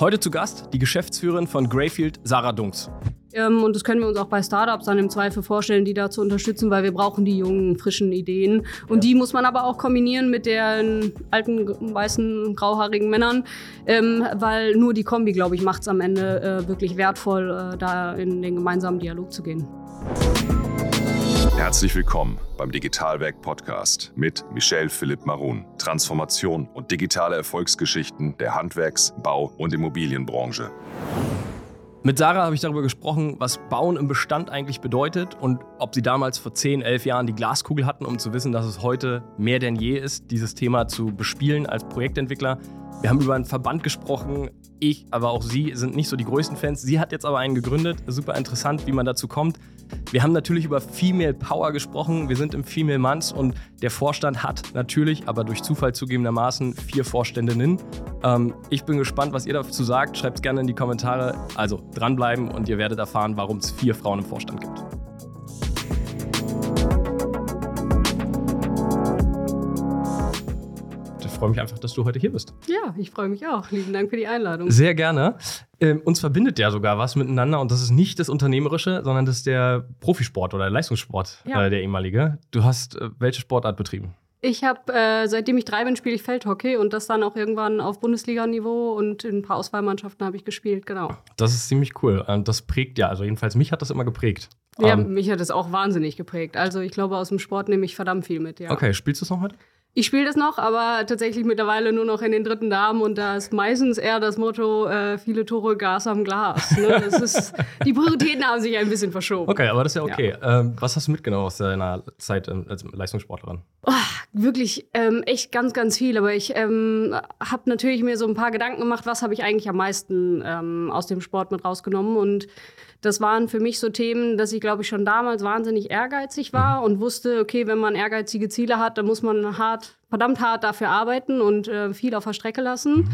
Heute zu Gast die Geschäftsführerin von Greyfield, Sarah Dunks. Ähm, und das können wir uns auch bei Startups dann im Zweifel vorstellen, die da zu unterstützen, weil wir brauchen die jungen, frischen Ideen. Und die muss man aber auch kombinieren mit den alten, weißen, grauhaarigen Männern, ähm, weil nur die Kombi, glaube ich, macht es am Ende äh, wirklich wertvoll, äh, da in den gemeinsamen Dialog zu gehen. Herzlich willkommen beim Digitalwerk Podcast mit Michel Philipp Marun. Transformation und digitale Erfolgsgeschichten der Handwerks-, Bau- und Immobilienbranche. Mit Sarah habe ich darüber gesprochen, was Bauen im Bestand eigentlich bedeutet und ob sie damals vor 10, 11 Jahren die Glaskugel hatten, um zu wissen, dass es heute mehr denn je ist, dieses Thema zu bespielen als Projektentwickler. Wir haben über einen Verband gesprochen. Ich, aber auch sie sind nicht so die größten Fans. Sie hat jetzt aber einen gegründet. Super interessant, wie man dazu kommt. Wir haben natürlich über Female Power gesprochen. Wir sind im Female Month und der Vorstand hat natürlich, aber durch Zufall zugegebenermaßen, vier Vorständinnen. Ähm, ich bin gespannt, was ihr dazu sagt. Schreibt es gerne in die Kommentare. Also dranbleiben und ihr werdet erfahren, warum es vier Frauen im Vorstand gibt. Freue mich einfach, dass du heute hier bist. Ja, ich freue mich auch. Lieben Dank für die Einladung. Sehr gerne. Ähm, uns verbindet ja sogar was miteinander und das ist nicht das Unternehmerische, sondern das ist der Profisport oder der Leistungssport, Ja. äh, der ehemalige. Du hast äh, welche Sportart betrieben? Ich habe, äh, seitdem ich drei bin, spiele ich Feldhockey und das dann auch irgendwann auf Bundesliga-Niveau und in ein paar Auswahlmannschaften habe ich gespielt, genau. Das ist ziemlich cool. Das prägt ja, also jedenfalls mich hat das immer geprägt. Ja, Ähm, mich hat das auch wahnsinnig geprägt. Also ich glaube, aus dem Sport nehme ich verdammt viel mit, ja. Okay, spielst du es noch heute? Ich spiele das noch, aber tatsächlich mittlerweile nur noch in den dritten Damen und da ist meistens eher das Motto, äh, viele Tore Gas am Glas. Ne? Das ist, die Prioritäten haben sich ein bisschen verschoben. Okay, aber das ist ja okay. Ähm, was hast du mitgenommen aus deiner Zeit ähm, als Leistungssportlerin? Oh, wirklich ähm, echt ganz, ganz viel. Aber ich ähm, habe natürlich mir so ein paar Gedanken gemacht, was habe ich eigentlich am meisten ähm, aus dem Sport mit rausgenommen. Und das waren für mich so Themen, dass ich, glaube ich, schon damals wahnsinnig ehrgeizig war und wusste, okay, wenn man ehrgeizige Ziele hat, dann muss man hart, verdammt hart dafür arbeiten und äh, viel auf der Strecke lassen.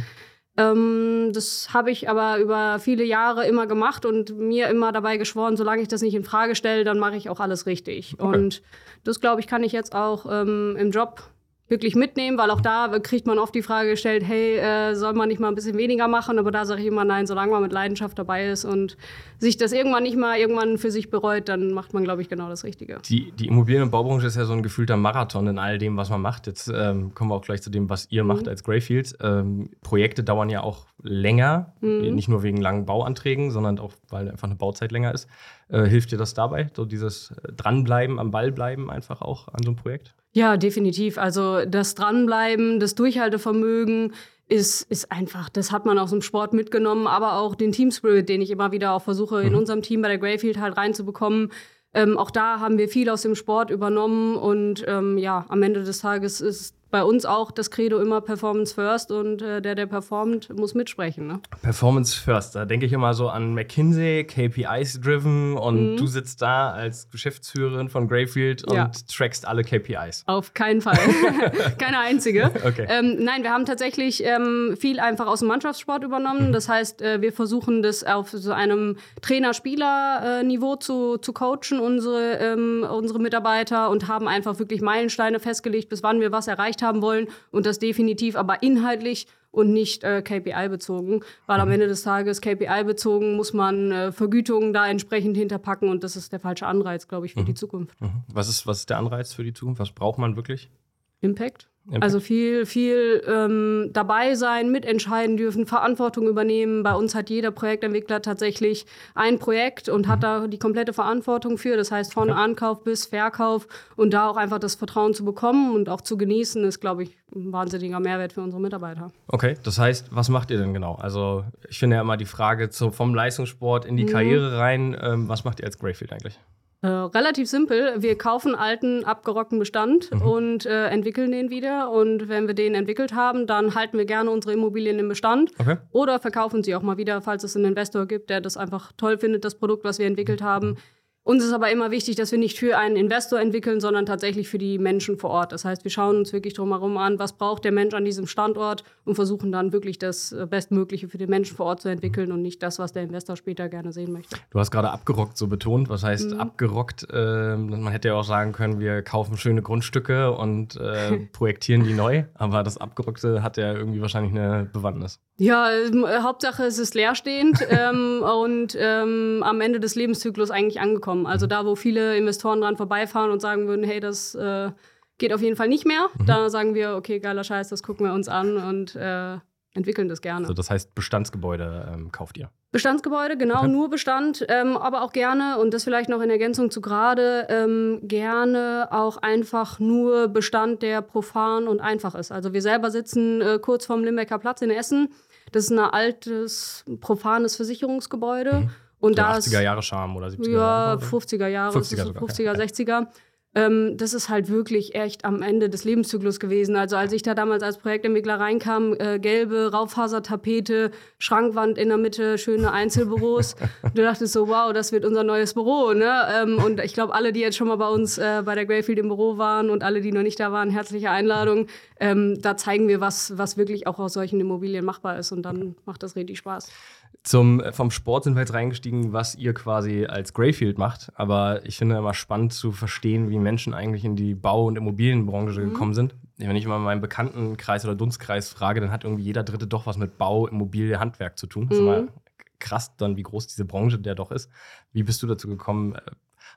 Ähm, das habe ich aber über viele Jahre immer gemacht und mir immer dabei geschworen, solange ich das nicht in Frage stelle, dann mache ich auch alles richtig. Okay. Und das, glaube ich, kann ich jetzt auch ähm, im Job wirklich mitnehmen, weil auch da kriegt man oft die Frage gestellt, hey, äh, soll man nicht mal ein bisschen weniger machen? Aber da sage ich immer, nein, solange man mit Leidenschaft dabei ist und sich das irgendwann nicht mal irgendwann für sich bereut, dann macht man, glaube ich, genau das Richtige. Die, die Immobilien- und Baubranche ist ja so ein gefühlter Marathon in all dem, was man macht. Jetzt ähm, kommen wir auch gleich zu dem, was ihr macht als Greyfield. Ähm, Projekte dauern ja auch länger, nicht nur wegen langen Bauanträgen, sondern auch, weil einfach eine Bauzeit länger ist. Äh, hilft dir das dabei? So dieses äh, Dranbleiben, am Ball bleiben einfach auch an so einem Projekt? Ja, definitiv. Also das Dranbleiben, das Durchhaltevermögen ist, ist einfach, das hat man aus dem Sport mitgenommen, aber auch den Team Spirit, den ich immer wieder auch versuche, in unserem Team bei der Greyfield halt reinzubekommen. Ähm, auch da haben wir viel aus dem Sport übernommen und ähm, ja, am Ende des Tages ist bei uns auch das Credo immer Performance First und äh, der, der performt, muss mitsprechen. Ne? Performance First, da denke ich immer so an McKinsey, KPIs driven und du sitzt da als Geschäftsführerin von Greyfield und Ja. trackst alle KPIs. Auf keinen Fall. Keine einzige. Okay. Ähm, nein, wir haben tatsächlich ähm, viel einfach aus dem Mannschaftssport übernommen. Das heißt, äh, wir versuchen das auf so einem Trainer-Spieler-Niveau zu, zu coachen, unsere, ähm, unsere Mitarbeiter, und haben einfach wirklich Meilensteine festgelegt, bis wann wir was erreicht haben wollen. Und das definitiv aber inhaltlich und nicht äh, KPI-bezogen. Weil am Ende des Tages KPI-bezogen muss man äh, Vergütungen da entsprechend hinterpacken und das ist der falsche Anreiz, glaube ich, für die Zukunft. Was ist, was ist der Anreiz für die Zukunft? Was braucht man wirklich? Impact. Impact. Also viel, viel ähm, dabei sein, mitentscheiden dürfen, Verantwortung übernehmen. Bei uns hat jeder Projektentwickler tatsächlich ein Projekt und hat da die komplette Verantwortung für. Das heißt, von Ankauf bis Verkauf und da auch einfach das Vertrauen zu bekommen und auch zu genießen, ist, glaube ich, ein wahnsinniger Mehrwert für unsere Mitarbeiter. Okay, das heißt, was macht ihr denn genau? Also, ich finde ja immer die Frage zu, vom Leistungssport in die Mhm. Karriere rein. Ähm, was macht ihr als Greyfield eigentlich? Äh, relativ simpel. Wir kaufen alten, abgerockten Bestand Mhm. und äh, entwickeln den wieder. Und wenn wir den entwickelt haben, dann halten wir gerne unsere Immobilien im Bestand Okay. oder verkaufen sie auch mal wieder, falls es einen Investor gibt, der das einfach toll findet, das Produkt, was wir entwickelt haben. Uns ist aber immer wichtig, dass wir nicht für einen Investor entwickeln, sondern tatsächlich für die Menschen vor Ort. Das heißt, wir schauen uns wirklich drumherum an, was braucht der Mensch an diesem Standort und versuchen dann wirklich das äh, Bestmögliche für den Menschen vor Ort zu entwickeln und nicht das, was der Investor später gerne sehen möchte. Du hast gerade abgerockt so betont. Was heißt mhm. abgerockt? Äh, man hätte ja auch sagen können, wir kaufen schöne Grundstücke und äh, projektieren die neu. Aber das Abgerockte hat ja irgendwie wahrscheinlich eine Bewandtnis. Ja, äh, Hauptsache es ist leerstehend ähm, und ähm, am Ende des Lebenszyklus eigentlich angekommen kommen. Also da, wo viele Investoren dran vorbeifahren und sagen würden, hey, das äh, geht auf jeden Fall nicht mehr, mhm. da sagen wir, okay, geiler Scheiß, das gucken wir uns an und äh, entwickeln das gerne. Also das heißt, Bestandsgebäude ähm, kauft ihr? Bestandsgebäude, genau, okay. nur Bestand, ähm, aber auch gerne, und das vielleicht noch in Ergänzung zu gerade, ähm, gerne auch einfach nur Bestand, der profan und einfach ist. Also wir selber sitzen äh, kurz vorm Limbecker Platz in Essen. Das ist ein altes, profanes Versicherungsgebäude. Mhm. Und so da 80er Jahre Charme oder 70er Jahre. Ja, 50er Jahre, 50er, sogar, 50er okay. 60er. Ähm, das ist halt wirklich echt am Ende des Lebenszyklus gewesen. Also als ich da damals als Projektentwickler reinkam, äh, gelbe Raufasertapete, Schrankwand in der Mitte, schöne Einzelbüros. du dachtest so, wow, das wird unser neues Büro. Ne? Ähm, und ich glaube, alle, die jetzt schon mal bei uns äh, bei der Greyfield im Büro waren und alle, die noch nicht da waren, herzliche Einladung. Ähm, da zeigen wir, was, was wirklich auch aus solchen Immobilien machbar ist. Und dann macht das richtig Spaß. Zum, äh, vom Sport sind wir jetzt reingestiegen, was ihr quasi als Greyfield macht. Aber ich finde immer spannend zu verstehen, wie Menschen eigentlich in die Bau- und Immobilienbranche mhm. gekommen sind. Wenn ich mal meinen Bekanntenkreis oder Dunstkreis frage, dann hat irgendwie jeder Dritte doch was mit Bau, Immobilie, Handwerk zu tun. Mhm. Das ist immer mhm. krass dann, wie groß diese Branche der doch ist. Wie bist du dazu gekommen, äh,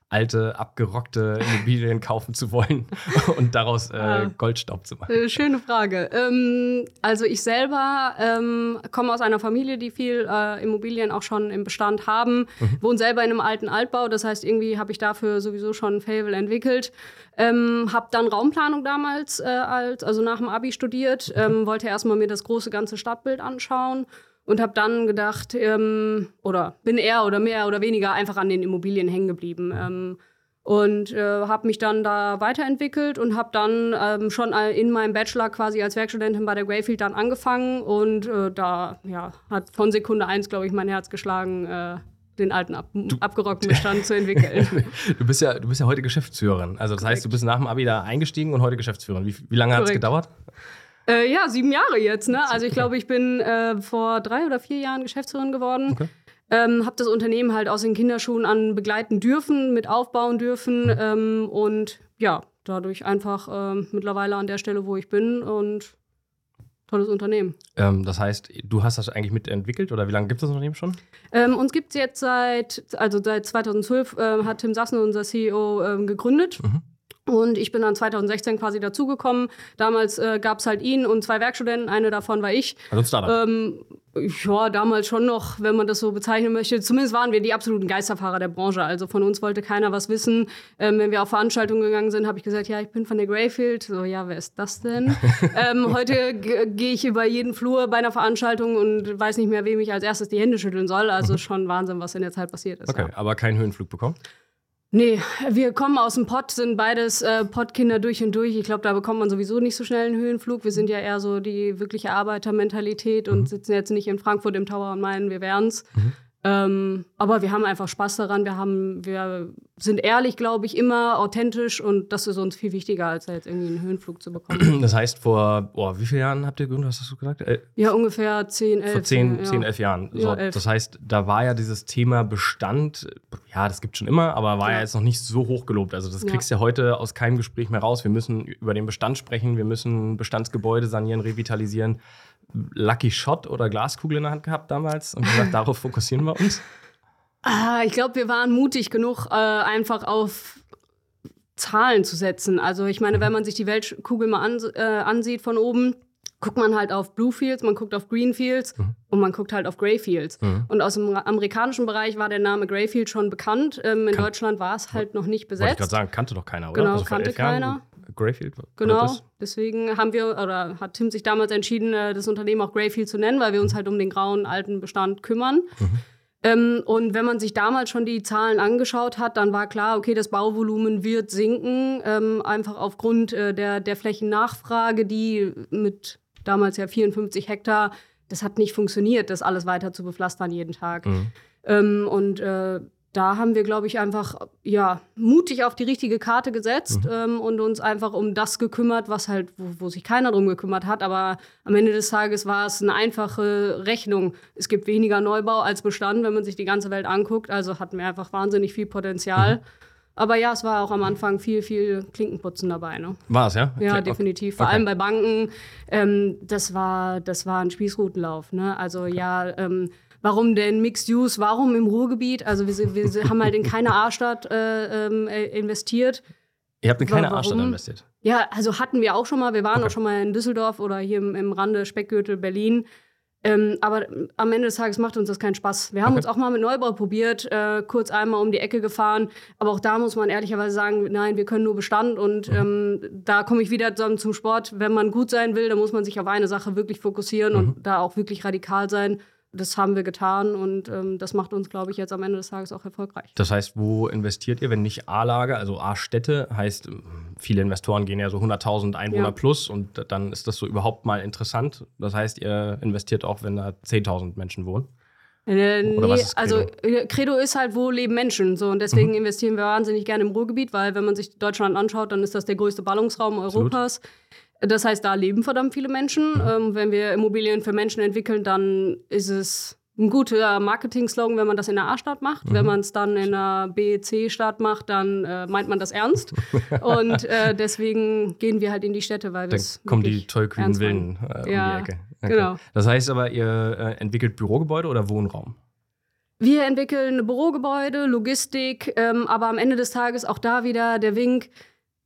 alte, abgerockte Immobilien kaufen zu wollen und daraus äh, ah. Goldstaub zu machen? Äh, schöne Frage. Ähm, also ich selber ähm, komme aus einer Familie, die viel äh, Immobilien auch schon im Bestand haben, mhm. wohne selber in einem alten Altbau. Das heißt, irgendwie habe ich dafür sowieso schon ein Fable entwickelt. Ähm, habe dann Raumplanung damals, äh, als, also nach dem Abi studiert, ähm, wollte erstmal mir das große ganze Stadtbild anschauen und habe dann gedacht, ähm, oder bin eher oder mehr oder weniger einfach an den Immobilien hängen geblieben. Ähm, und äh, habe mich dann da weiterentwickelt und habe dann ähm, schon in meinem Bachelor quasi als Werkstudentin bei der Greyfield dann angefangen und äh, da ja, hat von Sekunde eins, glaube ich, mein Herz geschlagen, äh, den alten ab abgerockten Bestand zu entwickeln. du, bist ja, du bist ja heute Geschäftsführerin. Also das Korrekt. heißt, du bist nach dem Abi da eingestiegen und heute Geschäftsführerin. Wie, wie lange hat es gedauert? Äh, ja, sieben Jahre jetzt. Ne? Also ich glaube, ich bin äh, vor drei oder vier Jahren Geschäftsführerin geworden. Okay. Ähm, habe das Unternehmen halt aus den Kinderschuhen an begleiten dürfen, mit aufbauen dürfen mhm. ähm, und ja, dadurch einfach äh, mittlerweile an der Stelle, wo ich bin und tolles Unternehmen. Ähm, das heißt, du hast das eigentlich mitentwickelt oder wie lange gibt es das Unternehmen schon? Ähm, uns gibt es jetzt seit, also seit 2012 äh, hat Tim Sassen, unser CEO, ähm, gegründet. Mhm. Und ich bin dann 2016 quasi dazugekommen. Damals äh, gab es halt ihn und zwei Werkstudenten, eine davon war ich. Also ein Startup. Ähm, ja, damals schon noch, wenn man das so bezeichnen möchte. Zumindest waren wir die absoluten Geisterfahrer der Branche. Also von uns wollte keiner was wissen. Ähm, wenn wir auf Veranstaltungen gegangen sind, habe ich gesagt, ja, ich bin von der Greyfield. So, ja, wer ist das denn? ähm, heute gehe ich über jeden Flur bei einer Veranstaltung und weiß nicht mehr, wem ich als erstes die Hände schütteln soll. Also mhm. schon Wahnsinn, was in der Zeit passiert ist. Okay, ja. aber keinen Höhenflug bekommen? Nee, wir kommen aus dem Pott, sind beides äh, Pottkinder durch und durch. Ich glaube, da bekommt man sowieso nicht so schnell einen Höhenflug. Wir sind ja eher so die wirkliche Arbeitermentalität und mhm. sitzen jetzt nicht in Frankfurt im Tower und meinen, wir wären's. Mhm. Ähm, aber wir haben einfach Spaß daran. Wir, haben, wir sind ehrlich, glaube ich, immer authentisch und das ist uns viel wichtiger, als jetzt irgendwie einen Höhenflug zu bekommen. Das heißt, vor oh, wie vielen Jahren habt ihr gegründet? Hast du gesagt? Äh, ja, ungefähr 10, 11. Vor 10, ja. 10 11 Jahren. So, ja, 11. Das heißt, da war ja dieses Thema Bestand, ja, das gibt schon immer, aber war ja, ja jetzt noch nicht so hoch gelobt. Also, das kriegst du ja heute aus keinem Gespräch mehr raus. Wir müssen über den Bestand sprechen, wir müssen Bestandsgebäude sanieren, revitalisieren. Lucky Shot oder Glaskugel in der Hand gehabt damals und gesagt, darauf fokussieren wir uns? Ah, ich glaube, wir waren mutig genug, äh, einfach auf Zahlen zu setzen. Also ich meine, wenn man sich die Weltkugel mal an, äh, ansieht von oben, guckt man halt auf Blue Fields, man guckt auf Green Fields mhm. und man guckt halt auf Grey Fields. Mhm. Und aus dem amerikanischen Bereich war der Name Greyfield schon bekannt. Ähm, in Kan Deutschland war es halt noch nicht besetzt. Wollte ich gerade sagen, kannte doch keiner, oder? Genau, also kannte keiner. Greyfield? Genau, deswegen haben wir, oder hat Tim sich damals entschieden, äh, das Unternehmen auch Greyfield zu nennen, weil wir uns halt um den grauen alten Bestand kümmern. Mhm. Ähm, und wenn man sich damals schon die Zahlen angeschaut hat, dann war klar, okay, das Bauvolumen wird sinken, ähm, einfach aufgrund äh, der, der Flächennachfrage, die mit damals ja 54 Hektar, das hat nicht funktioniert, das alles weiter zu bepflastern jeden Tag. Mhm. Ähm, und äh, da haben wir, glaube ich, einfach ja, mutig auf die richtige Karte gesetzt mhm. ähm, und uns einfach um das gekümmert, was halt, wo, wo, sich keiner drum gekümmert hat. Aber am Ende des Tages war es eine einfache Rechnung. Es gibt weniger Neubau als Bestand, wenn man sich die ganze Welt anguckt. Also hatten wir einfach wahnsinnig viel Potenzial. Mhm. Aber ja, es war auch am Anfang viel, viel Klinkenputzen dabei. Ne? War es, ja? Ja, definitiv. Vor okay. allem bei Banken. Ähm, das, war, das war ein Spießrutenlauf. Ne? Also ja, ähm, warum denn Mixed Use, warum im Ruhrgebiet? Also wir, wir haben halt in keine A-Stadt äh, ähm, äh, investiert. Ihr habt in keine A-Stadt investiert? Ja, also hatten wir auch schon mal. Wir waren okay. auch schon mal in Düsseldorf oder hier im, im Rande Speckgürtel Berlin. Ähm, aber am Ende des Tages macht uns das keinen Spaß. Wir haben okay. uns auch mal mit Neubau probiert, äh, kurz einmal um die Ecke gefahren. Aber auch da muss man ehrlicherweise sagen, nein, wir können nur Bestand. Und mhm. ähm, da komme ich wieder zum Sport. Wenn man gut sein will, dann muss man sich auf eine Sache wirklich fokussieren mhm. und da auch wirklich radikal sein das haben wir getan und ähm, das macht uns, glaube ich, jetzt am Ende des Tages auch erfolgreich. Das heißt, wo investiert ihr, wenn nicht A-Lage, also A-Städte, heißt, viele Investoren gehen ja so 100.000 Einwohner ja. plus und dann ist das so überhaupt mal interessant. Das heißt, ihr investiert auch, wenn da 10.000 Menschen wohnen. Äh, nee, also äh, Credo ist halt, wo leben Menschen. So, und deswegen mhm. investieren wir wahnsinnig gerne im Ruhrgebiet, weil wenn man sich Deutschland anschaut, dann ist das der größte Ballungsraum Europas. Das heißt, da leben verdammt viele Menschen. Ähm, wenn wir Immobilien für Menschen entwickeln, dann ist es ein guter Marketing-Slogan, wenn man das in der A-Stadt macht. Mhm. Wenn man es dann in einer B, C-Stadt macht, dann äh, meint man das ernst. Und äh, deswegen gehen wir halt in die Städte, weil wir Dann kommen die tollkühnen Villen äh, um ja, die Ecke. Okay. Genau. Das heißt aber, ihr äh, entwickelt Bürogebäude oder Wohnraum? Wir entwickeln Bürogebäude, Logistik, ähm, aber am Ende des Tages auch da wieder der Wink,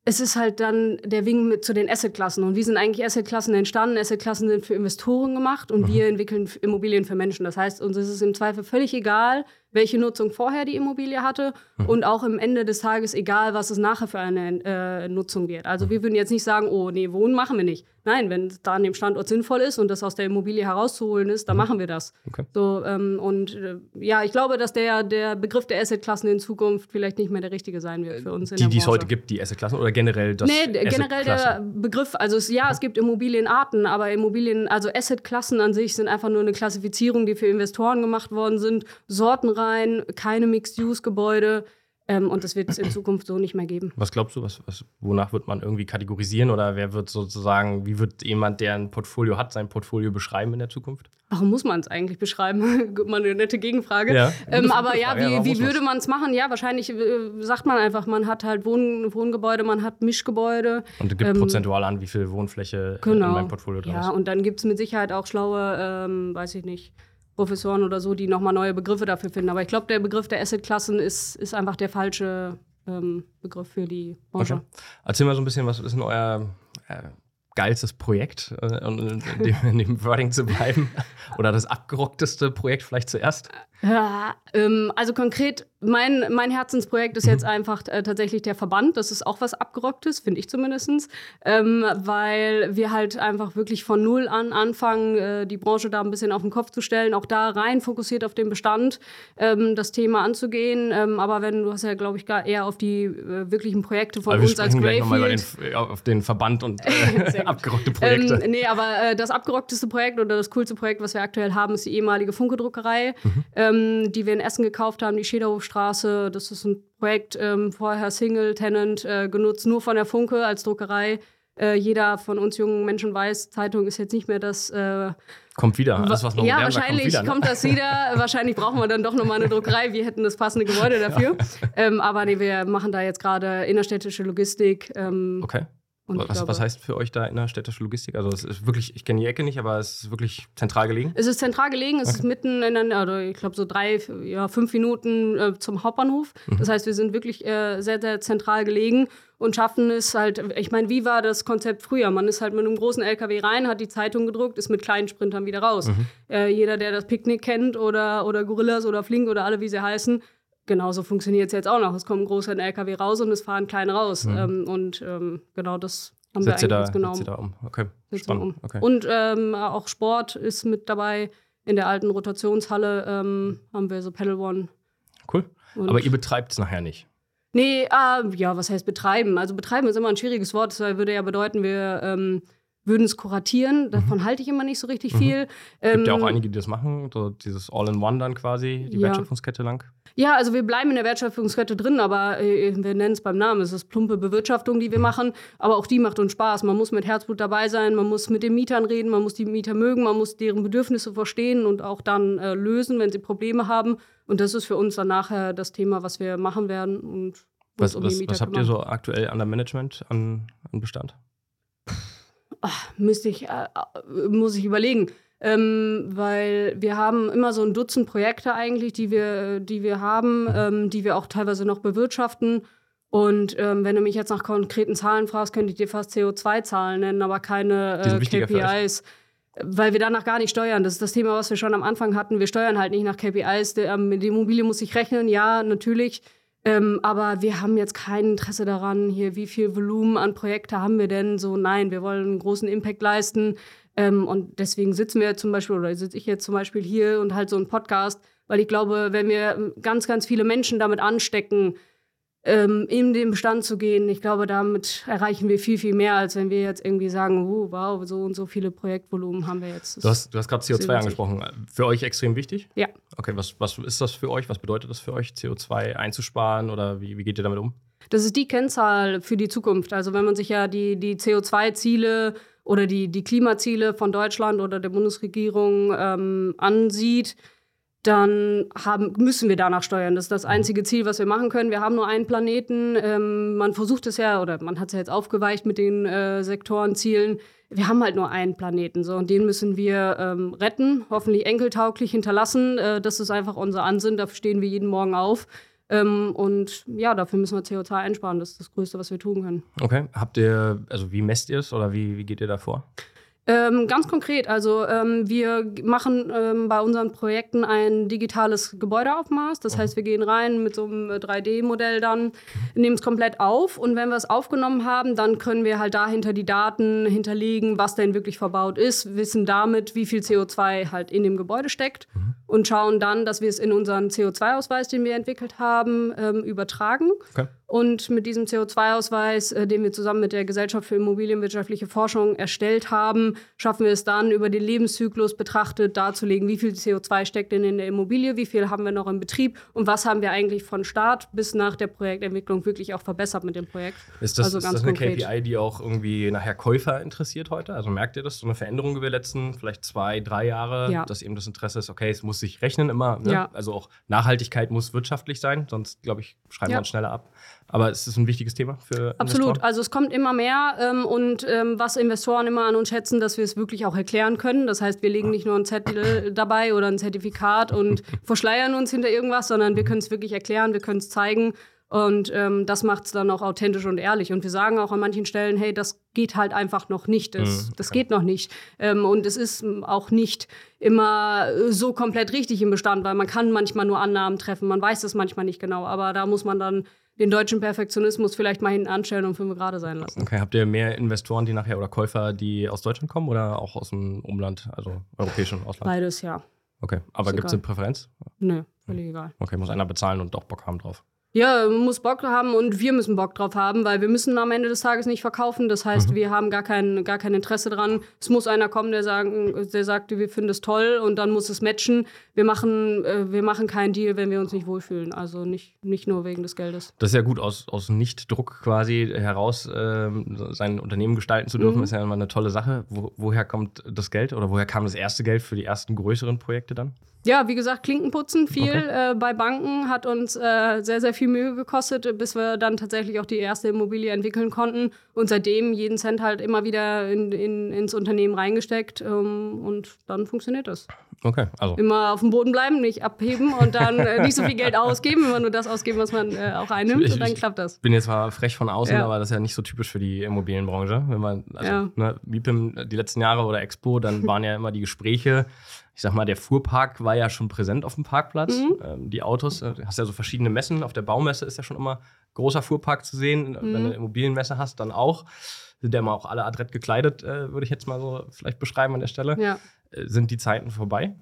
es ist halt dann der Wing mit zu den Assetklassen. Und wie sind eigentlich Assetklassen entstanden? Assetklassen sind für Investoren gemacht und mhm. wir entwickeln Immobilien für Menschen. Das heißt, uns ist es im Zweifel völlig egal, welche Nutzung vorher die Immobilie hatte mhm. und auch am Ende des Tages egal, was es nachher für eine äh, Nutzung wird. Also mhm. wir würden jetzt nicht sagen, oh nee, Wohnen machen wir nicht. Nein, wenn es da an dem Standort sinnvoll ist und das aus der Immobilie herauszuholen ist, dann mhm. machen wir das. Okay. So, ähm, und äh, ja, ich glaube, dass der, der Begriff der Assetklassen in Zukunft vielleicht nicht mehr der richtige sein wird für uns. In die, die es heute gibt, die Assetklassen oder generell das? Nee, generell der Begriff. Also es, ja, es gibt Immobilienarten, aber Immobilien, also Assetklassen an sich sind einfach nur eine Klassifizierung, die für Investoren gemacht worden sind. Sortenreich rein, keine Mixed-Use-Gebäude. Ähm, und das wird es in Zukunft so nicht mehr geben. Was glaubst du, was, was, wonach wird man irgendwie kategorisieren oder wer wird sozusagen, wie wird jemand, der ein Portfolio hat, sein Portfolio beschreiben in der Zukunft? Warum muss man es eigentlich beschreiben? mal eine nette Gegenfrage. Ja, ähm, aber ja, wie, ja, wie würde man es machen? Ja, wahrscheinlich äh, sagt man einfach, man hat halt Wohn Wohngebäude, man hat Mischgebäude. Und gibt ähm, prozentual an, wie viel Wohnfläche genau. in meinem Portfolio drin ist. Ja, und dann gibt es mit Sicherheit auch schlaue, ähm, weiß ich nicht, Professoren oder so, die nochmal neue Begriffe dafür finden. Aber ich glaube, der Begriff der Assetklassen ist, ist einfach der falsche ähm, Begriff für die Branche. Okay. Erzähl mal so ein bisschen, was ist denn euer äh, geilstes Projekt, äh, um in dem, in dem Wording zu bleiben? Oder das abgerockteste Projekt vielleicht zuerst? Ja, ähm, also konkret mein, mein Herzensprojekt ist jetzt einfach äh, tatsächlich der Verband. Das ist auch was Abgerocktes, finde ich zumindest. Ähm, weil wir halt einfach wirklich von Null an anfangen, äh, die Branche da ein bisschen auf den Kopf zu stellen, auch da rein fokussiert auf den Bestand, ähm, das Thema anzugehen. Ähm, aber wenn, du hast ja, glaube ich, gar eher auf die äh, wirklichen Projekte von aber uns als Greyfield. Den, auf den Verband und äh, abgerockte Projekte. Ähm, nee, aber äh, das abgerockteste Projekt oder das coolste Projekt, was wir aktuell haben, ist die ehemalige Funke-Druckerei, mhm. Ähm, die wir in Essen gekauft haben, die Schäderhofstraße Straße. Das ist ein Projekt, ähm, vorher Single Tenant, äh, genutzt nur von der Funke als Druckerei. Äh, jeder von uns jungen Menschen weiß, Zeitung ist jetzt nicht mehr das. Äh, kommt wieder. Alles, was noch ja, wahrscheinlich kommt, wieder, ne? kommt, das wieder. wahrscheinlich brauchen wir dann doch nochmal eine Druckerei. Wir hätten das passende Gebäude dafür. Ja. Ähm, aber nee, wir machen da jetzt gerade innerstädtische Logistik. Ähm, okay. Was, glaube, was, heißt für euch da innerstädtische Logistik? Also es ist wirklich, ich kenne die Ecke nicht, aber es ist wirklich zentral gelegen? Es ist zentral gelegen, es okay. ist mitten in einer, also ich glaube so drei, ja, fünf Minuten äh, zum Hauptbahnhof. Mhm. Das heißt, wir sind wirklich äh, sehr, sehr zentral gelegen und schaffen es halt, ich meine, wie war das Konzept früher? Man ist halt mit einem großen LKW rein, hat die Zeitung gedruckt, ist mit kleinen Sprintern wieder raus. Mhm. Äh, jeder, der das Picknick kennt oder, oder Gorillas oder Flink oder alle, wie sie heißen, genauso funktioniert es jetzt auch noch. Es kommt ein großer LKW raus und es fahren kleine raus. Mhm. Ähm, und ähm, genau das haben Setzt wir eigentlich da, genommen. Da um. Okay, spannend. Um. Okay. Und ähm, auch Sport ist mit dabei. In der alten Rotationshalle ähm, haben wir so Pedal One. Cool. Und Aber ihr betreibt es nachher nicht? Nee, äh, ja, was heißt betreiben? Also betreiben ist immer ein schwieriges Wort. Das würde ja bedeuten, wir ähm, würden es kuratieren. Davon halte ich immer nicht so richtig Mhm. viel. Gibt ja Ähm, auch einige, die das machen, so dieses All-in-One dann quasi, die Ja. Wertschöpfungskette lang. Ja, also wir bleiben in der Wertschöpfungskette drin, aber äh, wir nennen es beim Namen. Es ist plumpe Bewirtschaftung, die wir machen, aber auch die macht uns Spaß. Man muss mit Herzblut dabei sein, man muss mit den Mietern reden, man muss die Mieter mögen, man muss deren Bedürfnisse verstehen und auch dann äh, lösen, wenn sie Probleme haben. Und das ist für uns dann nachher das Thema, was wir machen werden und Was, um was, was habt ihr so aktuell an der Management, an, an Bestand? Müsste ich, äh, äh, muss ich überlegen. Ähm, weil wir haben immer so ein Dutzend Projekte eigentlich, die wir, die wir haben, ähm, die wir auch teilweise noch bewirtschaften. Und ähm, wenn du mich jetzt nach konkreten Zahlen fragst, könnte ich dir fast CO2-Zahlen nennen, aber keine äh. KPIs. Weil wir danach gar nicht steuern. Das ist das Thema, was wir schon am Anfang hatten. Wir steuern halt nicht nach KPIs. Die, ähm, die Immobilie muss sich rechnen, ja, natürlich. Ähm, aber wir haben jetzt kein Interesse daran, hier, wie viel Volumen an Projekte haben wir denn? So, nein, wir wollen einen großen Impact leisten. Ähm, und deswegen sitzen wir zum Beispiel, oder sitze ich jetzt zum Beispiel hier und halt so einen Podcast, weil ich glaube, wenn wir ähm, ganz, ganz viele Menschen damit anstecken, ähm, in den Bestand zu gehen, ich glaube, damit erreichen wir viel, viel mehr, als wenn wir jetzt irgendwie sagen, uh, wow, so und so viele Projektvolumen haben wir jetzt. Du hast, du hast gerade CO2 Sehr witzig. angesprochen. Für euch extrem wichtig? Ja. Okay, was, was ist das für euch? Was bedeutet das für euch, CO2 einzusparen oder wie, wie geht ihr damit um? Das ist die Kennzahl für die Zukunft. Also wenn man sich ja die, die CO2-Ziele oder die, die Klimaziele von Deutschland oder der Bundesregierung ähm, ansieht, dann haben, müssen wir danach steuern. Das ist das einzige Ziel, was wir machen können. Wir haben nur einen Planeten. Ähm, man versucht es ja, oder man hat es ja jetzt aufgeweicht mit den äh, Sektorenzielen. Wir haben halt nur einen Planeten, so und den müssen wir ähm, retten, hoffentlich enkeltauglich hinterlassen. Äh, das ist einfach unser Ansinn. Dafür stehen wir jeden Morgen auf. Ähm, und ja, dafür müssen wir CO2 einsparen. Das ist das Größte, was wir tun können. Okay. Habt ihr, also wie messt ihr es oder wie, wie geht ihr da vor? Ähm, ganz konkret, also ähm, wir machen ähm, bei unseren Projekten ein digitales Gebäudeaufmaß. Das heißt, wir gehen rein mit so einem äh, 3D-Modell dann, nehmen es komplett auf und wenn wir es aufgenommen haben, dann können wir halt dahinter die Daten hinterlegen, was denn wirklich verbaut ist, wissen damit, wie viel CO2 halt in dem Gebäude steckt und schauen dann, dass wir es in unseren CO2-Ausweis, den wir entwickelt haben, ähm, übertragen. Okay. Und mit diesem CO2-Ausweis, äh, den wir zusammen mit der Gesellschaft für Immobilienwirtschaftliche Forschung erstellt haben, schaffen wir es dann, über den Lebenszyklus betrachtet darzulegen, wie viel CO2 steckt denn in der Immobilie, wie viel haben wir noch im Betrieb und was haben wir eigentlich von Start bis nach der Projektentwicklung wirklich auch verbessert mit dem Projekt. Ist das, Also ist das eine konkret. KPI, die auch irgendwie nachher Käufer interessiert heute? Also merkt ihr das, so eine Veränderung über die letzten vielleicht zwei, drei Jahre, Ja. dass eben das Interesse ist, okay, es muss sich rechnen immer. Ne? Ja. Also auch Nachhaltigkeit muss wirtschaftlich sein, sonst, glaube ich, schreiben wir Ja. uns schneller ab. Aber es ist ein wichtiges Thema für Absolut. Investoren? Also es kommt immer mehr ähm, und ähm, was Investoren immer an uns schätzen, dass wir es wirklich auch erklären können. Das heißt, wir legen nicht nur einen Zettel dabei oder ein Zertifikat und verschleiern uns hinter irgendwas, sondern wir können es wirklich erklären, wir können es zeigen. Und ähm, das macht es dann auch authentisch und ehrlich. Und wir sagen auch an manchen Stellen, hey, das geht halt einfach noch nicht. Das, Mhm, das geht noch nicht. Ähm, und es ist auch nicht immer äh, so komplett richtig im Bestand, weil man kann manchmal nur Annahmen treffen. Man weiß es manchmal nicht genau. Aber da muss man dann den deutschen Perfektionismus vielleicht mal hinten anstellen und fünf gerade sein lassen. Okay, habt ihr mehr Investoren, die nachher oder Käufer, die aus Deutschland kommen oder auch aus dem Umland, also europäischen Ausland? Beides, ja. Okay, aber gibt es eine. Präferenz? Nö, völlig egal. Okay, muss einer bezahlen und doch Bock haben drauf. Ja, man muss Bock haben und wir müssen Bock drauf haben, weil wir müssen am Ende des Tages nicht verkaufen. Das heißt, wir haben gar kein, gar kein Interesse dran. Es muss einer kommen, der, sagen, der sagt, wir finden es toll und dann muss es matchen. Wir machen, äh, wir machen keinen Deal, wenn wir uns nicht wohlfühlen. Also nicht, nicht nur wegen des Geldes. Das ist ja gut, aus, aus Nicht-Druck quasi heraus ähm, sein Unternehmen gestalten zu dürfen, Mhm. ist ja immer eine tolle Sache. Wo, woher kommt das Geld oder woher kam das erste Geld für die ersten größeren Projekte dann? Ja, wie gesagt, Klinkenputzen viel Okay. äh, bei Banken hat uns äh, sehr, sehr viel Mühe gekostet, bis wir dann tatsächlich auch die erste Immobilie entwickeln konnten. Und seitdem jeden Cent halt immer wieder in, in, ins Unternehmen reingesteckt. Ähm, und dann funktioniert das. Okay, also Immer auf dem Boden bleiben, nicht abheben und dann äh, nicht so viel Geld ausgeben, immer nur das ausgeben, was man äh, auch einnimmt. Ich- und dann ich- klappt das. bin jetzt zwar frech von außen, Ja. aber das ist ja nicht so typisch für die Immobilienbranche. Wenn man, also, Ja. ne, die letzten Jahre oder Expo, dann waren ja immer die Gespräche. Ich sag mal, der Fuhrpark war ja schon präsent auf dem Parkplatz. Mhm. Ähm, die Autos, äh, du hast ja so verschiedene Messen. Auf der Baumesse ist ja schon immer großer Fuhrpark zu sehen. Wenn du Mhm. eine Immobilienmesse hast, dann auch. Sind ja immer auch alle adrett gekleidet, äh, würde ich jetzt mal so vielleicht beschreiben an der Stelle. Ja. Äh, sind die Zeiten vorbei?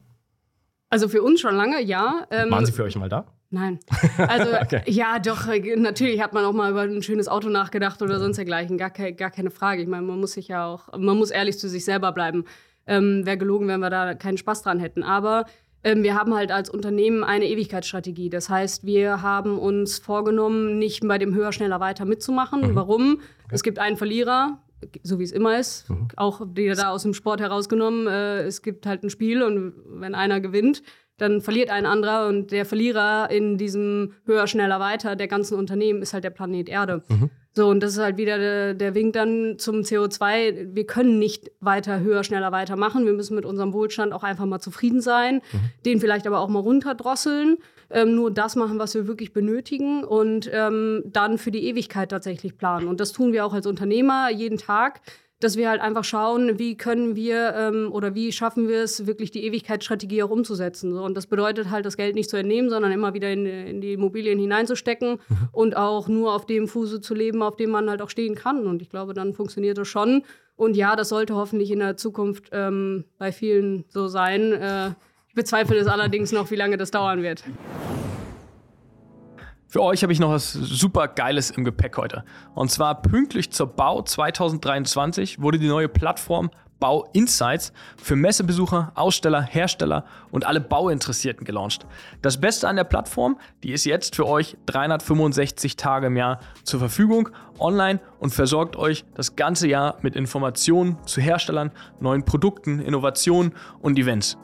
Also für uns schon lange, ja. Ähm, Waren sie für euch mal da? Nein. Also okay. ja, doch, natürlich hat man auch mal über ein schönes Auto nachgedacht oder sonst dergleichen. Gar, ke gar keine Frage. Ich meine, man muss sich ja auch, man muss ehrlich zu sich selber bleiben. Ähm, Wäre gelogen, wenn wir da keinen Spaß dran hätten. Aber ähm, wir haben halt als Unternehmen eine Ewigkeitsstrategie. Das heißt, wir haben uns vorgenommen, nicht bei dem höher, schneller, weiter mitzumachen. Mhm. Warum? Okay. Es gibt einen Verlierer, so wie es immer ist, mhm. auch die da aus dem Sport herausgenommen. Äh, es gibt halt ein Spiel und wenn einer gewinnt, dann verliert ein anderer und der Verlierer in diesem höher, schneller, weiter der ganzen Unternehmen ist halt der Planet Erde. Mhm. So, und das ist halt wieder der, der Wink dann zum CO2. Wir können nicht weiter höher, schneller, weiter machen. Wir müssen mit unserem Wohlstand auch einfach mal zufrieden sein, mhm. den vielleicht aber auch mal runterdrosseln, ähm, nur das machen, was wir wirklich benötigen und ähm, dann für die Ewigkeit tatsächlich planen. Und das tun wir auch als Unternehmer jeden Tag dass wir halt einfach schauen, wie können wir ähm, oder wie schaffen wir es, wirklich die Ewigkeitsstrategie auch umzusetzen. So. Und das bedeutet halt, das Geld nicht zu entnehmen, sondern immer wieder in, in die Immobilien hineinzustecken mhm. und auch nur auf dem Fuße zu leben, auf dem man halt auch stehen kann. Und ich glaube, dann funktioniert das schon. Und ja, das sollte hoffentlich in der Zukunft ähm, bei vielen so sein. Äh, ich bezweifle es allerdings noch, wie lange das dauern wird. Für euch habe ich noch was super Geiles im Gepäck heute. Und zwar pünktlich zur Bau 2023 wurde die neue Plattform Bau Insights für Messebesucher, Aussteller, Hersteller und alle Bauinteressierten gelauncht. Das Beste an der Plattform, die ist jetzt für euch 365 Tage im Jahr zur Verfügung, online und versorgt euch das ganze Jahr mit Informationen zu Herstellern, neuen Produkten, Innovationen und Events.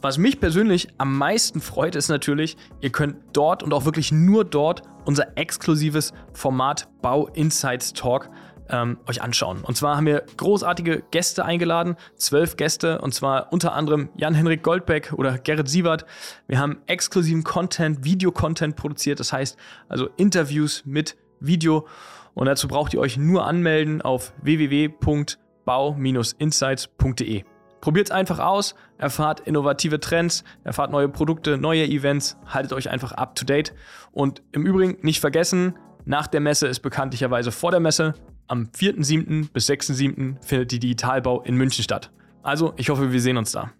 Was mich persönlich am meisten freut, ist natürlich, ihr könnt dort und auch wirklich nur dort unser exklusives Format Bau Insights Talk ähm, euch anschauen. Und zwar haben wir großartige Gäste eingeladen, zwölf Gäste, und zwar unter anderem Jan-Henrik Goldbeck oder Gerrit Sievert. Wir haben exklusiven Content, Videocontent produziert, das heißt also Interviews mit Video. Und dazu braucht ihr euch nur anmelden auf www.bau-insights.de. Probiert es einfach aus, erfahrt innovative Trends, erfahrt neue Produkte, neue Events, haltet euch einfach up to date. Und im Übrigen nicht vergessen, nach der Messe ist bekanntlicherweise vor der Messe. Am 4.7. bis 6.7. findet die Digitalbau in München statt. Also, ich hoffe, wir sehen uns da.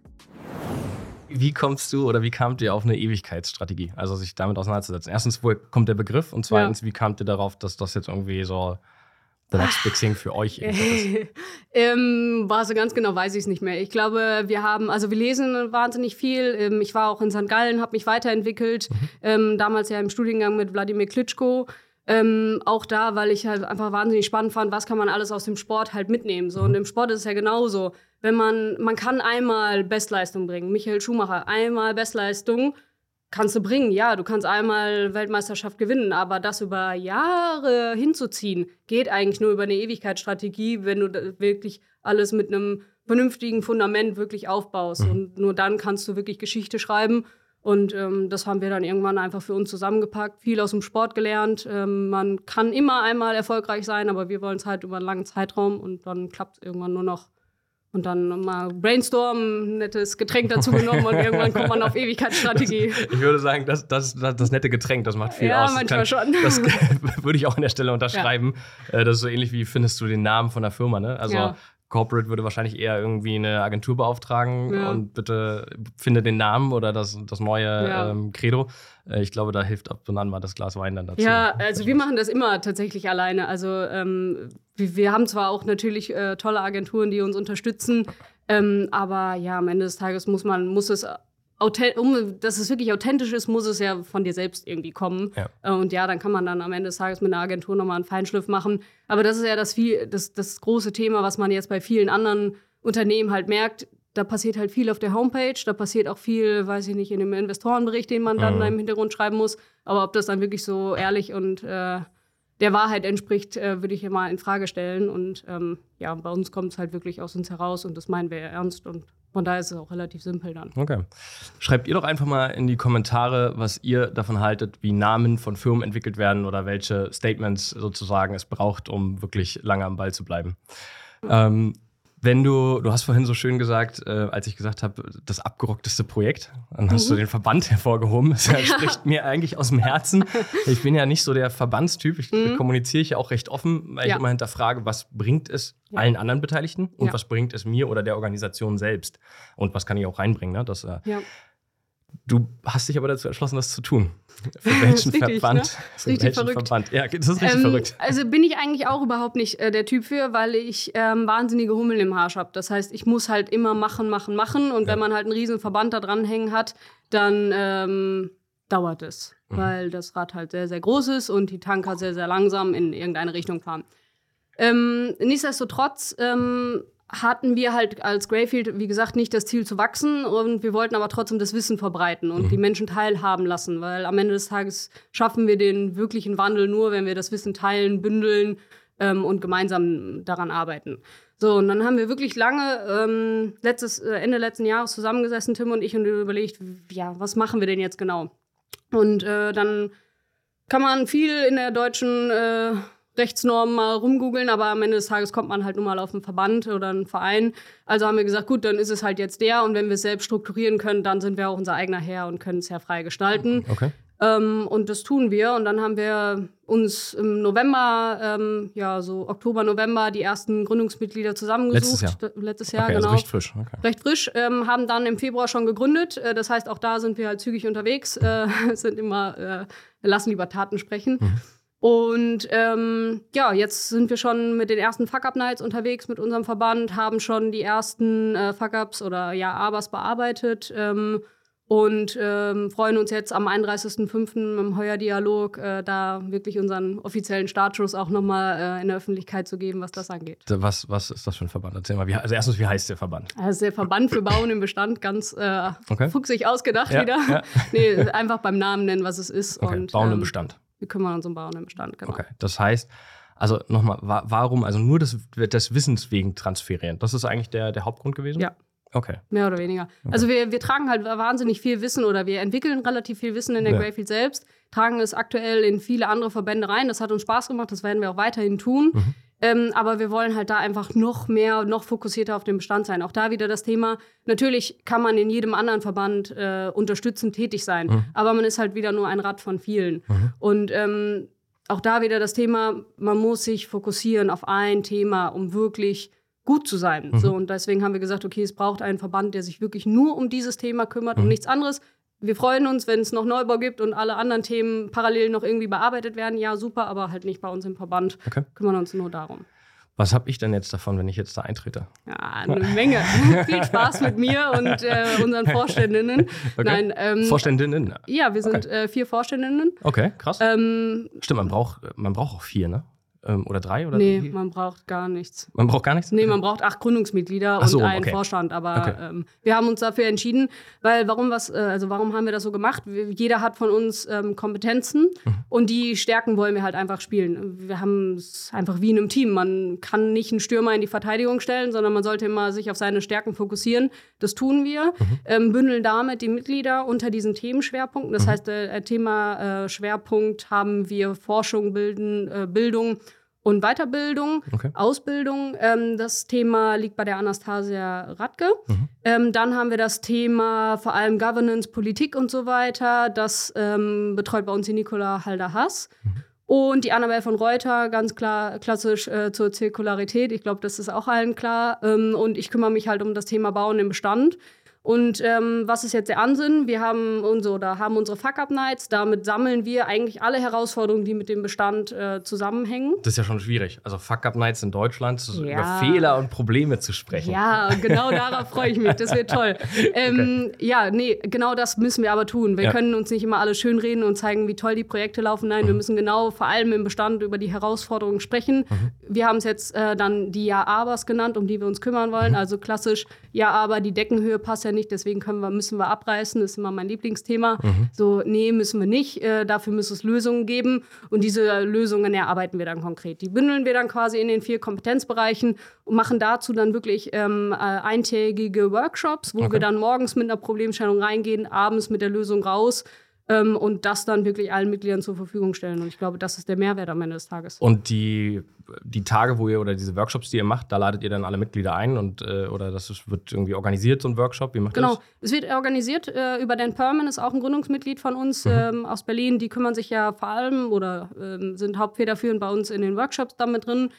Wie kommst du oder wie kamt ihr auf eine Ewigkeitsstrategie? Also sich damit auseinanderzusetzen. Erstens, wo kommt der Begriff? Und zweitens, ja. wie kamt ihr darauf, dass das jetzt irgendwie so The Next Big Thing für euch ähm, war so ganz genau, weiß ich es nicht mehr. Ich glaube, wir haben, also wir lesen wahnsinnig viel. Ähm, ich war auch in St. Gallen, habe mich weiterentwickelt. Mhm. Ähm, damals ja im Studiengang mit Wladimir Klitschko. Ähm, auch da, weil ich halt einfach wahnsinnig spannend fand, was kann man alles aus dem Sport halt mitnehmen. So. Und mhm. im Sport ist es ja genauso. Wenn man, man kann einmal Bestleistung bringen. Michael Schumacher, einmal Bestleistung kannst du bringen, ja, du kannst einmal Weltmeisterschaft gewinnen, aber das über Jahre hinzuziehen, geht eigentlich nur über eine Ewigkeitsstrategie, wenn du wirklich alles mit einem vernünftigen Fundament wirklich aufbaust. Mhm. Und nur dann kannst du wirklich Geschichte schreiben. Und ähm, das haben wir dann irgendwann einfach für uns zusammengepackt, viel aus dem Sport gelernt. Ähm, man kann immer einmal erfolgreich sein, aber wir wollen es halt über einen langen Zeitraum und dann klappt es irgendwann nur noch und dann mal Brainstorm, ein nettes Getränk dazu genommen und irgendwann kommt man auf Ewigkeitsstrategie. Ich würde sagen, das, das, das, das nette Getränk, das macht viel ja, aus. Ja, manchmal kann, schon. Das würde ich auch an der Stelle unterschreiben. Ja. Äh, das ist so ähnlich wie findest du den Namen von der Firma, ne? Also ja. Corporate würde wahrscheinlich eher irgendwie eine Agentur beauftragen ja. und bitte finde den Namen oder das, das neue ja. ähm, Credo. Äh, ich glaube, da hilft ab und an mal das Glas Wein dann dazu. Ja, also wir machen das immer tatsächlich alleine. Also ähm, wir, wir, haben zwar auch natürlich äh, tolle Agenturen, die uns unterstützen, ähm, aber ja, am Ende des Tages muss man, muss es um, dass es wirklich authentisch ist, muss es ja von dir selbst irgendwie kommen. Ja. Äh, und ja, dann kann man dann am Ende des Tages mit einer Agentur nochmal einen Feinschliff machen. Aber das ist ja das, viel, das, das große Thema, was man jetzt bei vielen anderen Unternehmen halt merkt. Da passiert halt viel auf der Homepage, da passiert auch viel, weiß ich nicht, in dem Investorenbericht, den man dann mhm. im Hintergrund schreiben muss. Aber ob das dann wirklich so ehrlich und äh, der Wahrheit entspricht, äh, würde ich ja mal in Frage stellen. Und ähm, ja, bei uns kommt es halt wirklich aus uns heraus und das meinen wir ernst und von daher ist es auch relativ simpel dann. Okay. Schreibt ihr doch einfach mal in die Kommentare, was ihr davon haltet, wie Namen von Firmen entwickelt werden oder welche Statements sozusagen es braucht, um wirklich lange am Ball zu bleiben. Mhm. Ähm, wenn du, du hast vorhin so schön gesagt, äh, als ich gesagt habe, das abgerockteste Projekt, dann hast mhm. du den Verband hervorgehoben. Das spricht mir eigentlich aus dem Herzen. Ich bin ja nicht so der Verbandstyp. Ich mhm. kommuniziere ich ja auch recht offen, weil ja. ich immer hinterfrage, was bringt es ja. allen anderen Beteiligten und ja. was bringt es mir oder der Organisation selbst und was kann ich auch reinbringen. Ne? Das, äh, Du hast dich aber dazu entschlossen, das zu tun. Für welchen richtig, Verband? ne? Für Ist richtig welchen verrückt. Verband? Ja, das ist richtig Ähm, verrückt. Also bin ich eigentlich auch überhaupt nicht äh, der Typ für, weil ich ähm, wahnsinnige Hummel im Arsch habe. Das heißt, ich muss halt immer machen, machen, machen. Und Ja. wenn man halt einen riesen Verband da dranhängen hat, dann ähm, dauert es. Mhm. Weil das Rad halt sehr, sehr groß ist und die Tanker sehr, sehr langsam in irgendeine Richtung fahren. Ähm, nichtsdestotrotz ähm, hatten wir halt als Greyfield, wie gesagt, nicht das Ziel zu wachsen und wir wollten aber trotzdem das Wissen verbreiten und Mhm. die Menschen teilhaben lassen, weil am Ende des Tages schaffen wir den wirklichen Wandel nur, wenn wir das Wissen teilen, bündeln ähm, und gemeinsam daran arbeiten. So, und dann haben wir wirklich lange, ähm, letztes, äh, Ende letzten Jahres zusammengesessen, Tim und ich, und überlegt, ja, was machen wir denn jetzt genau? Und äh, dann kann man viel in der deutschen äh, Rechtsnorm mal rumgoogeln, aber am Ende des Tages kommt man halt nur mal auf einen Verband oder einen Verein. Also haben wir gesagt, gut, dann ist es halt jetzt der und wenn wir es selbst strukturieren können, dann sind wir auch unser eigener Herr und können es ja frei gestalten. Okay. Ähm, und das tun wir. Und dann haben wir uns im November, ähm, ja, so Oktober, November, die ersten Gründungsmitglieder zusammengesucht. Letztes Jahr? Letztes Jahr, okay, genau also recht frisch. Okay. recht frisch, ähm, haben dann im Februar schon gegründet. Äh, das heißt, auch da sind wir halt zügig unterwegs, äh, sind immer, äh, lassen lieber Taten sprechen. Und ähm, ja, jetzt sind wir schon mit den ersten Fuck-Up-Nights unterwegs mit unserem Verband, haben schon die ersten äh, Fuck-Ups oder ja, Abers bearbeitet ähm, und ähm, freuen uns jetzt am 31.05. im Heuer-Dialog äh, da wirklich unseren offiziellen Startschuss auch nochmal äh, in der Öffentlichkeit zu geben, was das angeht. Was, was ist das für ein Verband? Erzähl mal. Wie, also erstens, wie heißt der Verband? Das ist der Verband für Bauen im Bestand, ganz äh, Okay. fuchsig ausgedacht Ja, wieder. ja. Nee, einfach beim Namen nennen, was es ist. Okay. Und, Bauen im ähm, Bestand. Wir kümmern uns um Bauen im Bestand, genau. Okay. Das heißt, also nochmal, wa warum, also nur des, des Wissens wegen transferieren? Das ist eigentlich der, der Hauptgrund gewesen? Ja. Okay. Mehr oder weniger. Also wir, wir tragen halt wahnsinnig viel Wissen oder wir entwickeln relativ viel Wissen in der Ja. Greyfield selbst, tragen es aktuell in viele andere Verbände rein. Das hat uns Spaß gemacht, das werden wir auch weiterhin tun. Mhm. Ähm, aber wir wollen halt da einfach noch mehr, noch fokussierter auf den Bestand sein. Auch da wieder das Thema, natürlich kann man in jedem anderen Verband äh, unterstützend tätig sein, Mhm. aber man ist halt wieder nur ein Rad von vielen. Mhm. Und ähm, auch da wieder das Thema, man muss sich fokussieren auf ein Thema, um wirklich gut zu sein. Mhm. So, und deswegen haben wir gesagt, okay, es braucht einen Verband, der sich wirklich nur um dieses Thema kümmert und Mhm. nichts anderes. Wir freuen uns, wenn es noch Neubau gibt und alle anderen Themen parallel noch irgendwie bearbeitet werden. Ja, super, aber halt nicht bei uns im Verband. Okay. Kümmern uns nur darum. Was habe ich denn jetzt davon, wenn ich jetzt da eintrete? Ja, eine Menge. Viel Spaß mit mir und äh, unseren Vorständinnen. Okay. Nein, ähm, Vorständinnen. ja, wir sind Okay. äh, vier Vorständinnen. Okay, krass. Ähm, Stimmt, man braucht, man braucht auch vier, ne? Ähm, oder drei? Oder nee, wie? man braucht gar nichts. man braucht gar nichts? Nee, man braucht acht Gründungsmitglieder so, und einen okay. Vorstand. Aber Okay. ähm, wir haben uns dafür entschieden, weil warum was, äh, also warum haben wir das so gemacht? Wir, jeder hat von uns ähm, Kompetenzen Mhm. und die Stärken wollen wir halt einfach spielen. Wir haben es einfach wie in einem Team. Man kann nicht einen Stürmer in die Verteidigung stellen, sondern man sollte immer sich auf seine Stärken fokussieren. Das tun wir. Mhm. Ähm, bündeln damit die Mitglieder unter diesen Themenschwerpunkten. Das heißt, äh, Thema äh, Schwerpunkt haben wir Forschung, Bilden, äh, Bildung und Weiterbildung, Okay. Ausbildung. Ähm, das Thema liegt bei der Anastasia Radke. Mhm. Ähm, dann haben wir das Thema vor allem Governance, Politik und so weiter. Das ähm, betreut bei uns die Nicola Halder-Hass. Mhm. Und die Annabelle von Reuter, ganz klar klassisch äh, zur Zirkularität. Ich glaube, das ist auch allen klar. Ähm, und ich kümmere mich halt um das Thema Bauen im Bestand. Und ähm, was ist jetzt der Ansinn? Wir haben unsere, oder haben unsere Fuck-Up-Nights. Damit sammeln wir eigentlich alle Herausforderungen, die mit dem Bestand äh, zusammenhängen. Das ist ja schon schwierig. Also Fuck-Up-Nights in Deutschland, Ja. über Fehler und Probleme zu sprechen. Ja, genau darauf freue ich mich. Das wird toll. Ähm, Ja, nee, genau das müssen wir aber tun. Wir Ja. können uns nicht immer alle schönreden und zeigen, wie toll die Projekte laufen. Nein, wir müssen genau vor allem im Bestand über die Herausforderungen sprechen. Wir haben es jetzt äh, dann die Ja-Abers genannt, um die wir uns kümmern wollen. Also klassisch, ja, aber die Deckenhöhe passt ja nicht, deswegen können wir, müssen wir abreißen. Das ist immer mein Lieblingsthema. So, nee, müssen wir nicht. Äh, dafür muss es Lösungen geben. Und diese Lösungen erarbeiten wir dann konkret. Die bündeln wir dann quasi in den vier Kompetenzbereichen und machen dazu dann wirklich ähm, äh, eintägige Workshops, wo Okay. wir dann morgens mit einer Problemstellung reingehen, abends mit der Lösung raus ähm, und das dann wirklich allen Mitgliedern zur Verfügung stellen. Und ich glaube, das ist der Mehrwert am Ende des Tages. Und die, die Tage, wo ihr oder diese Workshops, die ihr macht, da ladet ihr dann alle Mitglieder ein und äh, oder das ist, wird irgendwie organisiert, so ein Workshop? Wie macht Genau, das? es wird organisiert äh, über Dan Perman, ist auch ein Gründungsmitglied von uns Mhm. ähm, aus Berlin. Die kümmern sich ja vor allem oder ähm, sind hauptfederführend bei uns in den Workshops damit drin.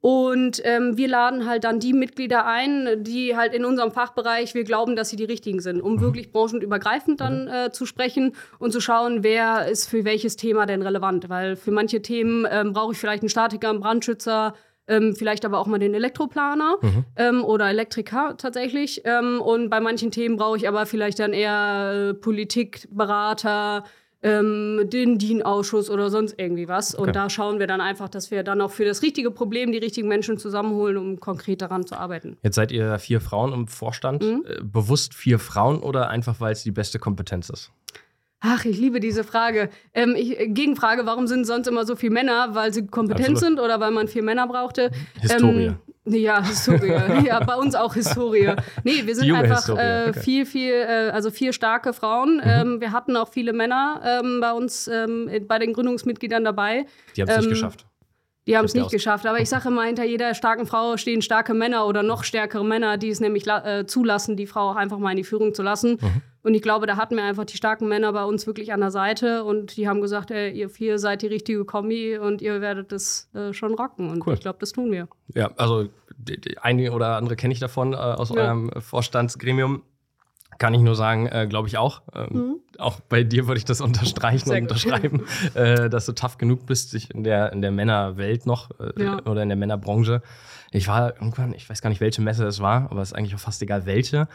Und ähm, wir laden halt dann die Mitglieder ein, die halt in unserem Fachbereich wir glauben, dass sie die richtigen sind, um mhm. wirklich branchenübergreifend dann mhm. äh, zu sprechen und zu schauen, wer ist für welches Thema denn relevant. Weil für manche Themen ähm, brauche ich vielleicht einen Statiker, einen Brandschützer, ähm, vielleicht aber auch mal den Elektroplaner mhm. ähm, oder Elektriker tatsächlich. Ähm, und bei manchen Themen brauche ich aber vielleicht dann eher äh, Politikberater, ähm, den DIN-Ausschuss oder sonst irgendwie was. Okay. Und da schauen wir dann einfach, dass wir dann auch für das richtige Problem die richtigen Menschen zusammenholen, um konkret daran zu arbeiten. Jetzt seid ihr vier Frauen im Vorstand. Mhm. Äh, bewusst vier Frauen oder einfach, weil es die beste Kompetenz ist? Ach, ich liebe diese Frage. Ähm, ich, Gegenfrage, warum sind sonst immer so viele Männer? Weil sie kompetent Absolut. sind oder weil man vier Männer brauchte? Historie. Ähm, ja, Historie. ja, bei uns auch Historie. Nee, wir sind einfach äh, viel, viel, äh, also vier starke Frauen. Mhm. Ähm, wir hatten auch viele Männer ähm, bei uns, ähm, bei den Gründungsmitgliedern dabei. Die haben es nicht ähm, geschafft. Die haben es nicht geschafft. Aber ich sage immer, hinter jeder starken Frau stehen starke Männer oder noch stärkere Männer, die es nämlich äh, zulassen, die Frau auch einfach mal in die Führung zu lassen. Mhm. Und ich glaube, da hatten wir einfach die starken Männer bei uns wirklich an der Seite und die haben gesagt, ey, ihr vier seid die richtige Kombi und ihr werdet das äh, schon rocken. Und cool. ich glaube, das tun wir. Ja, also die, die eine oder andere kenne ich davon äh, aus ja. eurem Vorstandsgremium. Kann ich nur sagen, äh, glaube ich auch. Ähm, mhm. Auch bei dir würde ich das unterstreichen Sehr und unterschreiben, äh, dass du tough genug bist, sich in der, in der Männerwelt noch äh, ja. oder in der Männerbranche. Ich war irgendwann, ich weiß gar nicht, welche Messe es war, aber es ist eigentlich auch fast egal, welche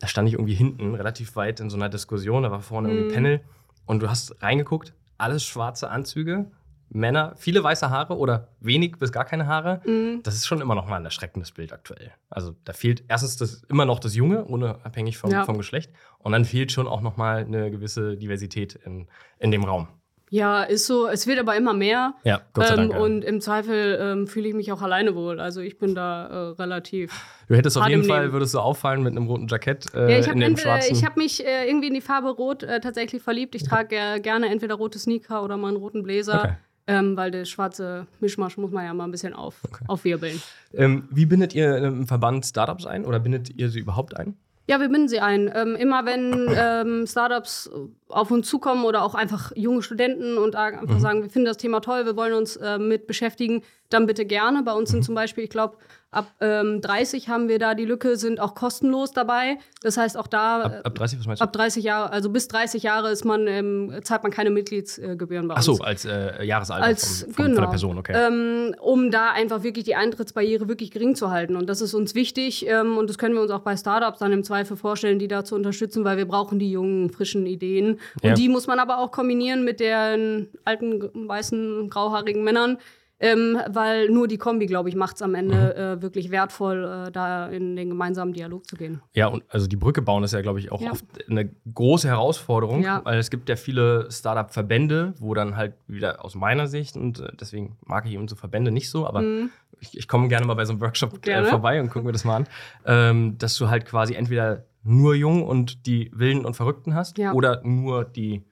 da stand ich irgendwie hinten, relativ weit in so einer Diskussion, da war vorne mhm. irgendwie ein Panel und du hast reingeguckt, alles schwarze Anzüge, Männer, viele weiße Haare oder wenig bis gar keine Haare. Mhm. Das ist schon immer noch mal ein erschreckendes Bild aktuell. Also da fehlt erstens das, immer noch das Junge, unabhängig vom, ja. vom Geschlecht. Und dann fehlt schon auch noch mal eine gewisse Diversität in, in dem Raum. Ja, ist so. Es wird aber immer mehr. Ja, Gott sei Dank. Ähm, und im Zweifel ähm, fühle ich mich auch alleine wohl. Also ich bin da äh, relativ. Du hättest auf jeden Fall, würdest du auffallen mit einem roten Jackett äh, ja, ich in dem schwarzen. Ich habe mich äh, irgendwie in die Farbe Rot äh, tatsächlich verliebt. Ich trage äh, gerne entweder rote Sneaker oder mal einen roten Bläser. Okay. Ähm, weil der schwarze Mischmasch muss man ja mal ein bisschen auf, okay. aufwirbeln. Ähm, wie bindet ihr im Verband Startups ein oder bindet ihr sie überhaupt ein? Ja, wir binden sie ein. Ähm, immer wenn ähm, Startups auf uns zukommen oder auch einfach junge Studenten und einfach mhm. sagen, wir finden das Thema toll, wir wollen uns äh, mit beschäftigen, dann bitte gerne. Bei uns sind mhm. zum Beispiel, ich glaube, Ab ähm, 30 haben wir da die Lücke, sind auch kostenlos dabei. Das heißt, auch da. Ab, ab 30, was meinst du? Ab 30 Jahre, also bis 30 Jahre ist man, ähm, zahlt man keine Mitgliedsgebühren bei uns. Ach so, als äh, Jahresalter als, vom, vom, genau, von der Person, okay. Ähm, um da einfach wirklich die Eintrittsbarriere wirklich gering zu halten. Und das ist uns wichtig. Ähm, und das können wir uns auch bei Startups dann im Zweifel vorstellen, die da zu unterstützen, weil wir brauchen die jungen, frischen Ideen. Und ja. die muss man aber auch kombinieren mit den alten, weißen, grauhaarigen Männern ähm, weil nur die Kombi, glaube ich, macht es am Ende mhm. äh, wirklich wertvoll, äh, da in den gemeinsamen Dialog zu gehen. Ja, und also die Brücke bauen ist ja, glaube ich, auch ja. oft eine große Herausforderung, ja. weil es gibt ja viele Startup-Verbände, wo dann halt wieder aus meiner Sicht, und äh, deswegen mag ich eben so Verbände nicht so, aber mhm. ich, ich komme gerne mal bei so einem Workshop äh, vorbei und gucke mir das mal an, ähm, dass du halt quasi entweder nur Jung und die Wilden und Verrückten hast ja. oder nur die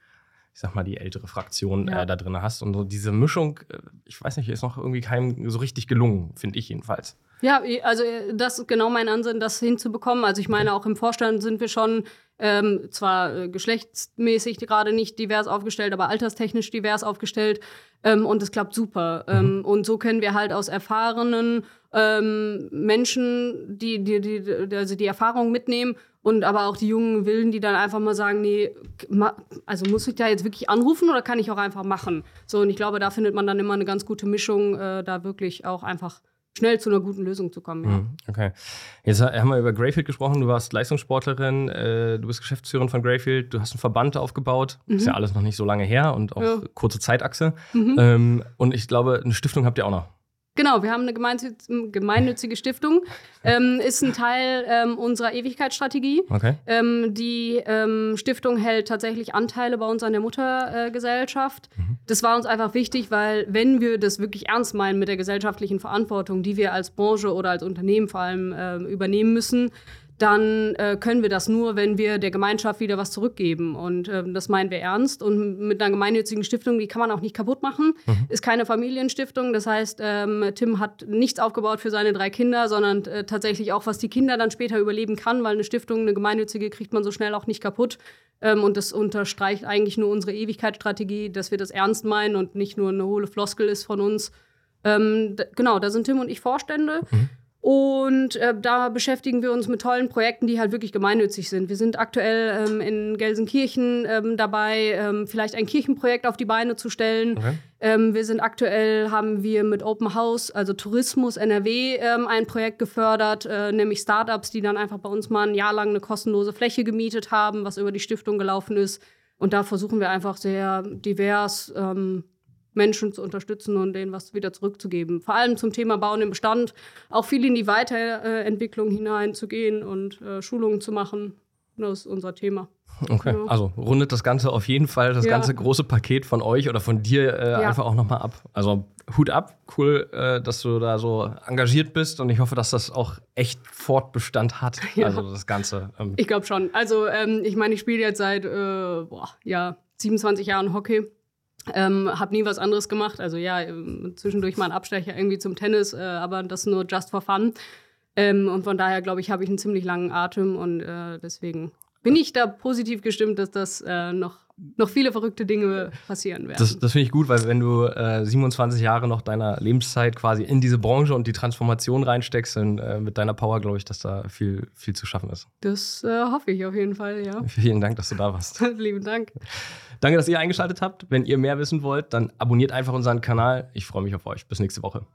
ich sag mal, die ältere Fraktion ja. äh, da drin hast. Und so diese Mischung, äh, ich weiß nicht, ist noch irgendwie keinem so richtig gelungen, finde ich jedenfalls. Ja, also äh, das ist genau mein Ansinn, das hinzubekommen. Also ich meine, auch im Vorstand sind wir schon ähm, zwar äh, geschlechtsmäßig gerade nicht divers aufgestellt, aber alterstechnisch divers aufgestellt. Ähm, und es klappt super. Mhm. Ähm, und so können wir halt aus erfahrenen ähm, Menschen, die, die, die, also die Erfahrung mitnehmen und aber auch die jungen Willen, die dann einfach mal sagen, nee, also muss ich da jetzt wirklich anrufen oder kann ich auch einfach machen? So, und ich glaube, da findet man dann immer eine ganz gute Mischung, äh, da wirklich auch einfach schnell zu einer guten Lösung zu kommen. Ja. Mhm, okay. Jetzt haben wir über Greyfield gesprochen. Du warst Leistungssportlerin, äh, du bist Geschäftsführerin von Greyfield, du hast einen Verband aufgebaut. Mhm. Ist ja alles noch nicht so lange her und auch ja. kurze Zeitachse. Mhm. Ähm, und ich glaube, eine Stiftung habt ihr auch noch. Genau, wir haben eine gemeinnützige Stiftung. Ähm, ist ein Teil ähm, unserer Ewigkeitsstrategie. Okay. Ähm, die ähm, Stiftung hält tatsächlich Anteile bei uns an der Muttergesellschaft. Äh, mhm. Das war uns einfach wichtig, weil wenn wir das wirklich ernst meinen mit der gesellschaftlichen Verantwortung, die wir als Branche oder als Unternehmen vor allem äh, übernehmen müssen, dann äh, können wir das nur, wenn wir der Gemeinschaft wieder was zurückgeben. Und äh, das meinen wir ernst. Und mit einer gemeinnützigen Stiftung, die kann man auch nicht kaputt machen. Mhm. Ist keine Familienstiftung. Das heißt, ähm, Tim hat nichts aufgebaut für seine drei Kinder, sondern äh, tatsächlich auch, was die Kinder dann später überleben kann, weil eine Stiftung, eine gemeinnützige, kriegt man so schnell auch nicht kaputt. Ähm, und das unterstreicht eigentlich nur unsere Ewigkeitsstrategie, dass wir das ernst meinen und nicht nur eine hohle Floskel ist von uns. Ähm, genau, da sind Tim und ich Vorstände. Mhm. Und äh, da beschäftigen wir uns mit tollen Projekten, die halt wirklich gemeinnützig sind. Wir sind aktuell ähm, in Gelsenkirchen ähm, dabei, ähm, vielleicht ein Kirchenprojekt auf die Beine zu stellen. Okay. Ähm, wir sind aktuell, haben wir mit Open House, also Tourismus NRW, ähm, ein Projekt gefördert, äh, nämlich Startups, die dann einfach bei uns mal ein Jahr lang eine kostenlose Fläche gemietet haben, was über die Stiftung gelaufen ist. Und da versuchen wir einfach sehr divers ähm, Menschen zu unterstützen und denen was wieder zurückzugeben. Vor allem zum Thema Bauen im Bestand, auch viel in die Weiterentwicklung hineinzugehen und äh, Schulungen zu machen. Das ist unser Thema. Okay, ja. also rundet das Ganze auf jeden Fall, das ja. ganze große Paket von euch oder von dir äh, ja. einfach auch nochmal ab. Also Hut ab, cool, äh, dass du da so engagiert bist und ich hoffe, dass das auch echt Fortbestand hat. Also das Ganze. Ähm. Ich glaube schon. Also ähm, ich meine, ich spiele jetzt seit äh, boah, ja, 27 Jahren Hockey ähm, habe nie was anderes gemacht. Also ja, ähm, zwischendurch mal ein Abstecher irgendwie zum Tennis, äh, aber das nur just for fun. Ähm, und von daher glaube ich, habe ich einen ziemlich langen Atem und äh, deswegen bin ich da positiv gestimmt, dass das äh, noch, noch viele verrückte Dinge passieren werden. Das, das finde ich gut, weil wenn du äh, 27 Jahre noch deiner Lebenszeit quasi in diese Branche und die Transformation reinsteckst, dann äh, mit deiner Power glaube ich, dass da viel, viel zu schaffen ist. Das äh, hoffe ich auf jeden Fall, ja. Vielen Dank, dass du da warst. Lieben Dank. Danke, dass ihr eingeschaltet habt. Wenn ihr mehr wissen wollt, dann abonniert einfach unseren Kanal. Ich freue mich auf euch. Bis nächste Woche.